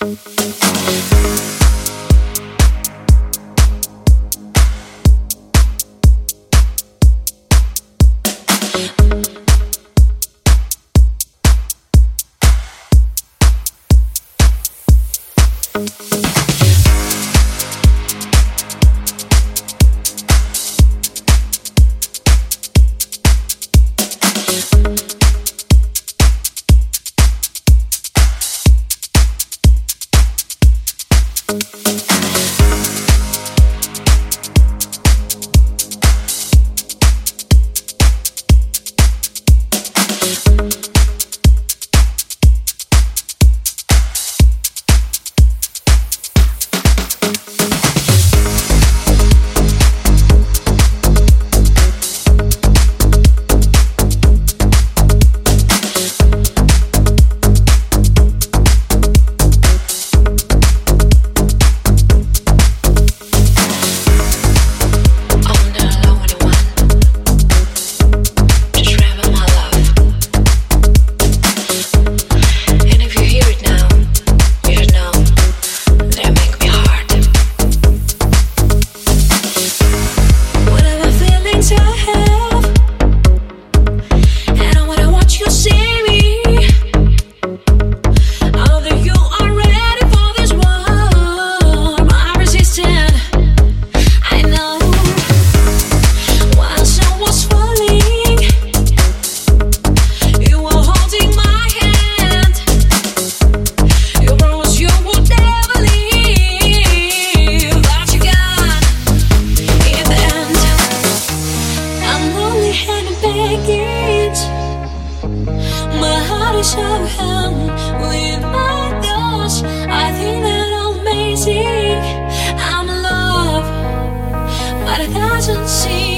Thank doesn't see